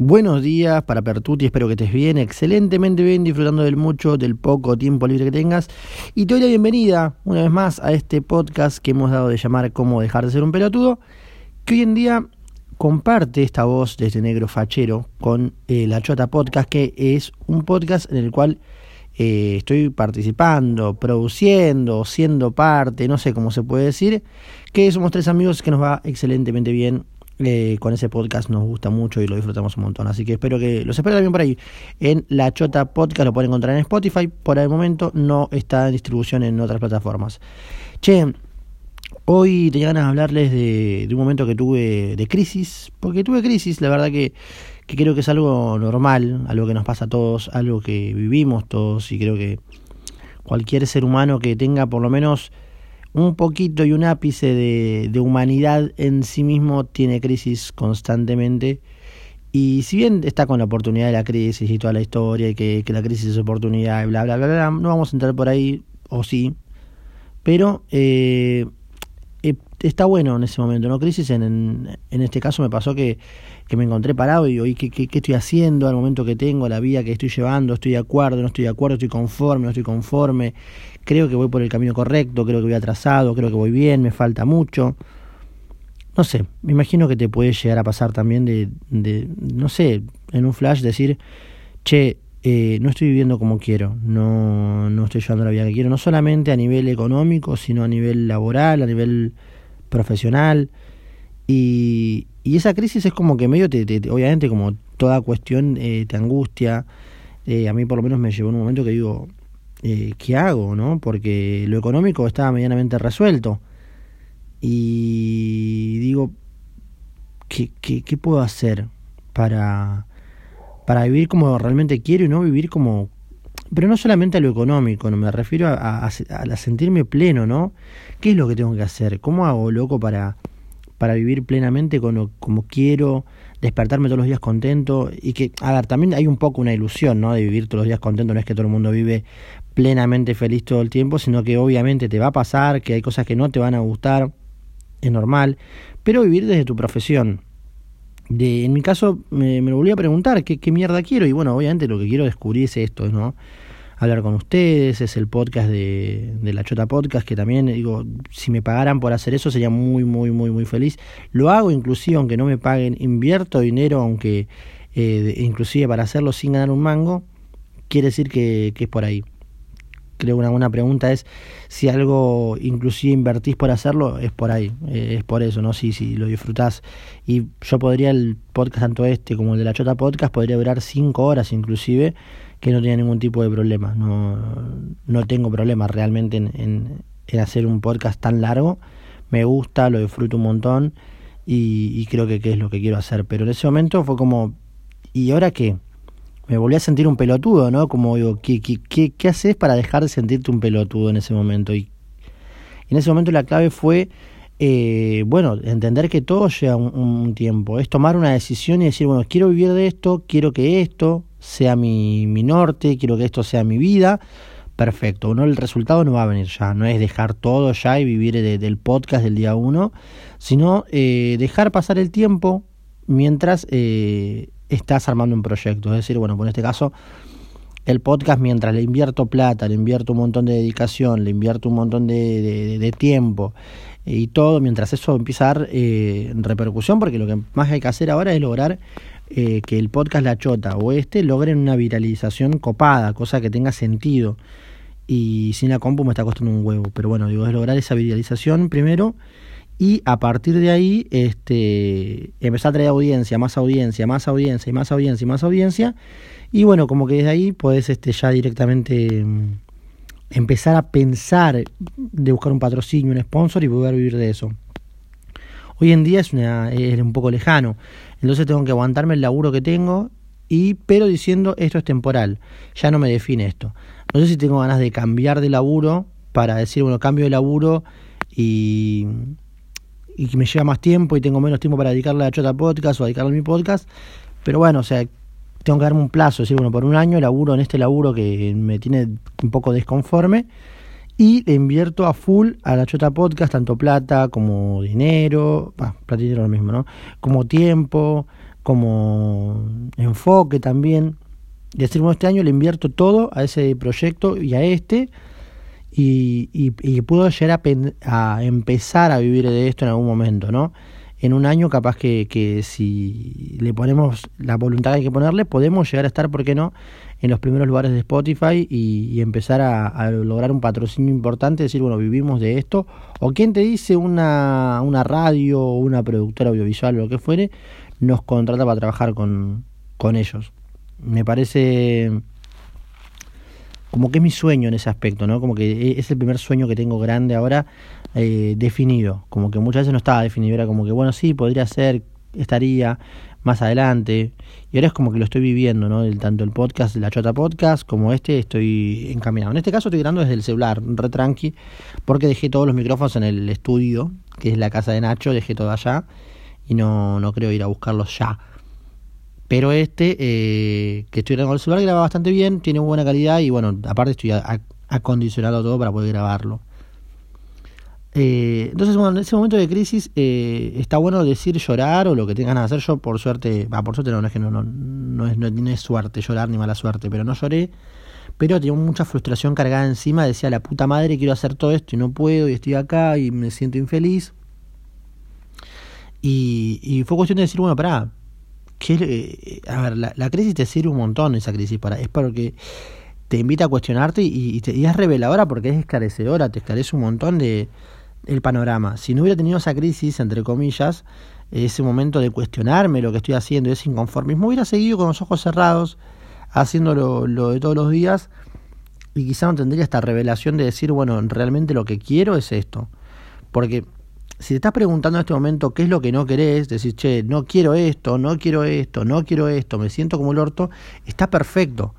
Buenos días para Pertuti, espero que estés bien, excelentemente bien, disfrutando del mucho, del poco tiempo libre que tengas. Y te doy la bienvenida una vez más a este podcast que hemos dado de llamar Cómo dejar de ser un pelotudo, que hoy en día comparte esta voz de este negro fachero con eh, La Chota Podcast, que es un podcast en el cual eh, estoy participando, produciendo, siendo parte, no sé cómo se puede decir, que somos tres amigos que nos va excelentemente bien eh, con ese podcast nos gusta mucho y lo disfrutamos un montón. Así que espero que los espero también por ahí. En La Chota Podcast lo pueden encontrar en Spotify. Por el momento no está en distribución en otras plataformas. Che, hoy tenía ganas de hablarles de, un momento que tuve de crisis. Porque tuve crisis, la verdad que, que creo que es algo normal, algo que nos pasa a todos, algo que vivimos todos y creo que cualquier ser humano que tenga por lo menos un poquito y un ápice de, humanidad en sí mismo tiene crisis constantemente. Y si bien está con la oportunidad de la crisis y toda la historia y que, la crisis es oportunidad y bla, bla, bla, bla, no vamos a entrar por ahí, o sí, pero eh, está bueno en ese momento, ¿no? Crisis, en, en, este caso me pasó que, que, me encontré parado y digo, ¿qué, qué, qué estoy haciendo al momento que tengo, la vida que estoy llevando? ¿Estoy de acuerdo, no estoy de acuerdo, estoy conforme, no estoy conforme? creo que voy por el camino correcto, creo que voy atrasado, creo que voy bien, me falta mucho. No sé, me imagino que te puede llegar a pasar también de, de no sé, en un flash decir, che, eh, no estoy viviendo como quiero, no, no estoy llevando la vida que quiero, no solamente a nivel económico, sino a nivel laboral, a nivel profesional. Y, y esa crisis es como que medio, te, obviamente, como toda cuestión eh, te angustia. Eh, a mí por lo menos me llevó un momento que digo, eh, ¿qué hago? ¿no? Porque lo económico estaba medianamente resuelto. Y digo, ¿qué, qué, puedo hacer para, para vivir como realmente quiero y no vivir como... Pero no solamente a lo económico, no me refiero a, a, sentirme pleno, ¿no? ¿Qué es lo que tengo que hacer? ¿Cómo hago, loco, para, para vivir plenamente como, como quiero? despertarme todos los días contento y que, a ver, también hay un poco una ilusión, ¿no? De vivir todos los días contento, no es que todo el mundo vive plenamente feliz todo el tiempo, sino que obviamente te va a pasar, que hay cosas que no te van a gustar, es normal, pero vivir desde tu profesión. De, en mi caso me, me lo volví a preguntar, ¿qué, ¿qué mierda quiero? Y bueno, obviamente lo que quiero descubrir es esto, ¿no? hablar con ustedes, es el podcast de, La Chota Podcast, que también digo, si me pagaran por hacer eso sería muy, muy, muy, muy feliz. Lo hago inclusive aunque no me paguen, invierto dinero, aunque eh, inclusive para hacerlo sin ganar un mango, quiere decir que, que es por ahí. Creo una buena pregunta es si algo inclusive invertís por hacerlo, es por ahí, eh, es por eso, ¿no? Si, si lo disfrutás. Y yo podría, el podcast tanto este como el de la Chota Podcast, podría durar cinco horas inclusive, que no tenía ningún tipo de problema. No, no tengo problemas realmente en, en, hacer un podcast tan largo. Me gusta, lo disfruto un montón y, creo que, que, es lo que quiero hacer. Pero en ese momento fue como, ¿y ahora qué? Me volví a sentir un pelotudo, ¿no? Como digo, ¿qué, qué, qué, haces para dejar de sentirte un pelotudo en ese momento? Y, en ese momento la clave fue, eh, bueno, entender que todo lleva un tiempo. Es tomar una decisión y decir, bueno, quiero vivir de esto, quiero que esto, sea mi, mi norte, quiero que esto sea mi vida, perfecto. No, el resultado no va a venir ya, no es dejar todo ya y vivir del podcast del día uno, sino eh, dejar pasar el tiempo mientras eh, estás armando un proyecto. Es decir, bueno, por este caso, el podcast mientras le invierto plata, le invierto un montón de dedicación, le invierto un montón de, de, tiempo y todo, mientras eso empieza a dar eh, repercusión, porque lo que más hay que hacer ahora es lograr eh, que el podcast La Chota o este logren una viralización copada, cosa que tenga sentido. Y sin la compu me está costando un huevo. Pero bueno, digo, es lograr esa viralización primero. Y a partir de ahí, este, empezar a traer audiencia, más audiencia, más audiencia, y más audiencia, y más audiencia. Y bueno, como que desde ahí puedes este, ya directamente mm, empezar a pensar de buscar un patrocinio, un sponsor y poder vivir de eso. Hoy en día es, una, es un poco lejano. Entonces tengo que aguantarme el laburo que tengo, y pero diciendo esto es temporal, ya no me define esto. No sé si tengo ganas de cambiar de laburo para decir, bueno, cambio de laburo y, y me lleva más tiempo y tengo menos tiempo para dedicarle a Chota Podcast o dedicarle a mi podcast. Pero bueno, o sea, tengo que darme un plazo, decir, bueno, por un año laburo en este laburo que me tiene un poco desconforme y le invierto a full a la Chota Podcast, tanto plata como dinero, plata y dinero lo mismo, ¿no? Como tiempo, como enfoque también. Decir, bueno, este año le invierto todo a ese proyecto y a este y, y, puedo llegar a, a, empezar a vivir de esto en algún momento, ¿no? En un año capaz que, que si le ponemos la voluntad que hay que ponerle, podemos llegar a estar, ¿por qué no?, en los primeros lugares de Spotify y, empezar a, lograr un patrocinio importante, decir, bueno, vivimos de esto. O quien te dice una, una radio una productora audiovisual o lo que fuere, nos contrata para trabajar con, con ellos. Me parece como que es mi sueño en ese aspecto, ¿no? Como que es el primer sueño que tengo grande ahora eh, definido. Como que muchas veces no estaba definido, era como que, bueno, sí, podría ser, estaría más adelante. Y ahora es como que lo estoy viviendo, ¿no? El, tanto el podcast, la Chota Podcast, como este, estoy encaminado. En este caso estoy grabando desde el celular, re tranqui, porque dejé todos los micrófonos en el estudio, que es la casa de Nacho, dejé todo allá, y no, no creo ir a buscarlos ya. Pero este, eh, que estoy grabando el celular, graba bastante bien, tiene buena calidad y bueno, aparte estoy acondicionado todo para poder grabarlo. Eh, entonces, bueno, en ese momento de crisis eh, está bueno decir llorar o lo que tengan ganas de hacer. Yo, por suerte, va, por suerte no, es que no, no, no, es, no, es suerte llorar ni mala suerte, pero no lloré. Pero tenía mucha frustración cargada encima. Decía, la puta madre, quiero hacer todo esto y no puedo y estoy acá y me siento infeliz. Y, y fue cuestión de decir, bueno, pará. Que, eh, a ver, la, la, crisis te sirve un montón, esa crisis. para Es porque te invita a cuestionarte y, y, te, y es reveladora porque es esclarecedora. Te esclarece un montón de el panorama. Si no hubiera tenido esa crisis, entre comillas, ese momento de cuestionarme lo que estoy haciendo, ese inconformismo, hubiera seguido con los ojos cerrados, haciendo lo, de todos los días, y quizá no tendría esta revelación de decir, bueno, realmente lo que quiero es esto. Porque si te estás preguntando en este momento qué es lo que no querés, decir, che, no quiero esto, no quiero esto, no quiero esto, me siento como el orto, está perfecto.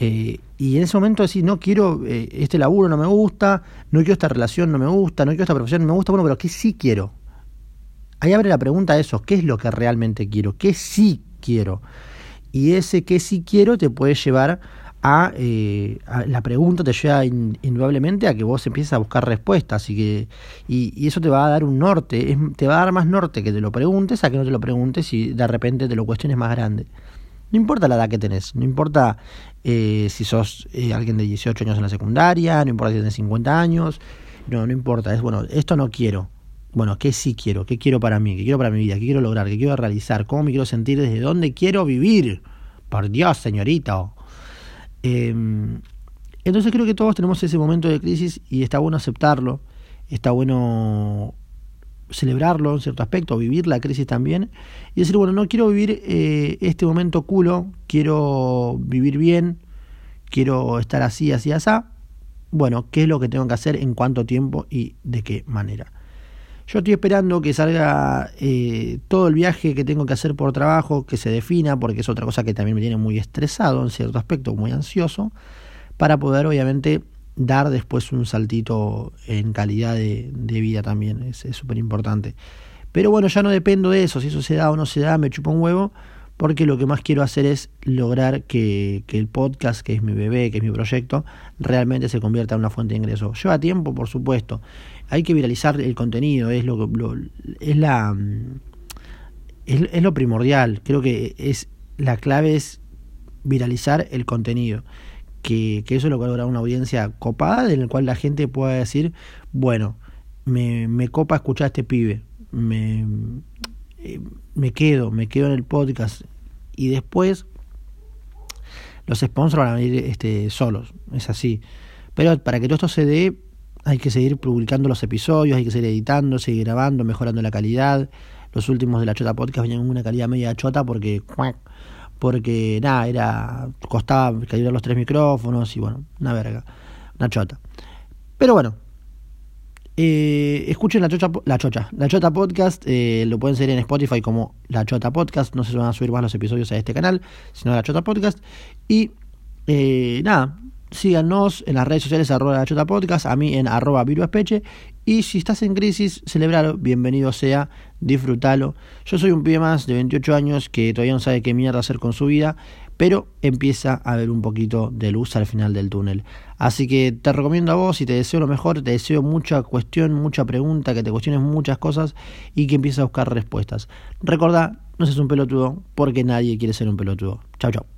Eh, y en ese momento decir, no quiero, eh, este laburo no me gusta, no quiero esta relación, no me gusta, no quiero esta profesión, no me gusta, bueno, pero ¿qué sí quiero? Ahí abre la pregunta a eso, ¿qué es lo que realmente quiero? ¿Qué sí quiero? Y ese qué sí quiero te puede llevar eh, la pregunta te lleva indudablemente a que vos empieces a buscar respuestas y que y, y, eso te va a dar un norte, te va a dar más norte que te lo preguntes a que no te lo preguntes y de repente te lo cuestiones más grande. No importa la edad que tenés, no importa eh, si sos eh, alguien de 18 años en la secundaria, no importa si tenés 50 años, no, no importa, es bueno, esto no quiero. Bueno, ¿qué sí quiero? ¿Qué quiero para mí? ¿Qué quiero para mi vida? ¿Qué quiero lograr? ¿Qué quiero realizar? ¿Cómo me quiero sentir? ¿Desde dónde quiero vivir? Por Dios, señorito. Em, entonces creo que todos tenemos ese momento de crisis y está bueno aceptarlo, está bueno celebrarlo en cierto aspecto, vivir la crisis también y decir, bueno, no quiero vivir eh, este momento culo, quiero vivir bien, quiero estar así, así, así. Bueno, ¿qué es lo que tengo que hacer en cuánto tiempo y de qué manera? Yo estoy esperando que salga eh, todo el viaje que tengo que hacer por trabajo, que se defina, porque es otra cosa que también me tiene muy estresado en cierto aspecto, muy ansioso, para poder obviamente dar después un saltito en calidad de, vida también, es súper importante. Pero bueno, ya no dependo de eso, si eso se da o no se da, me chupa un huevo, porque lo que más quiero hacer es lograr que, que, el podcast, que es mi bebé, que es mi proyecto, realmente se convierta en una fuente de ingreso. Lleva tiempo, por supuesto. Hay que viralizar el contenido, es lo, lo es la es, es lo primordial. Creo que es la clave es viralizar el contenido que, eso es lo que va a lograr una audiencia copada, en la cual la gente pueda decir, bueno, me, me copa escuchar a este pibe, me, eh, me quedo, me quedo en el podcast y después los sponsors van a venir este, solos, es así. Pero para que todo esto se dé, hay que seguir publicando los episodios, hay que seguir editando, seguir grabando, mejorando la calidad. Los últimos de la Chota Podcast venían con una calidad media chota porque porque nada, era costaba calibrar los tres micrófonos y bueno, una verga, una chota. Pero bueno, eh, escuchen la chocha, la chocha, la chota podcast, eh, lo pueden seguir en Spotify como la chota podcast, no se van a subir más los episodios a este canal, sino la chota podcast. Y eh, nada, síganos en las redes sociales arroba chota podcast, a mí en arroba viruespeche y si estás en crisis, celebralo, bienvenido sea, disfrútalo. Yo soy un pibe más de 28 años que todavía no sabe qué mierda hacer con su vida, pero empieza a ver un poquito de luz al final del túnel. Así que te recomiendo a vos y te deseo lo mejor, te deseo mucha cuestión, mucha pregunta, que te cuestiones muchas cosas y que empieces a buscar respuestas. Recordá, no seas un pelotudo porque nadie quiere ser un pelotudo. Chao, chao.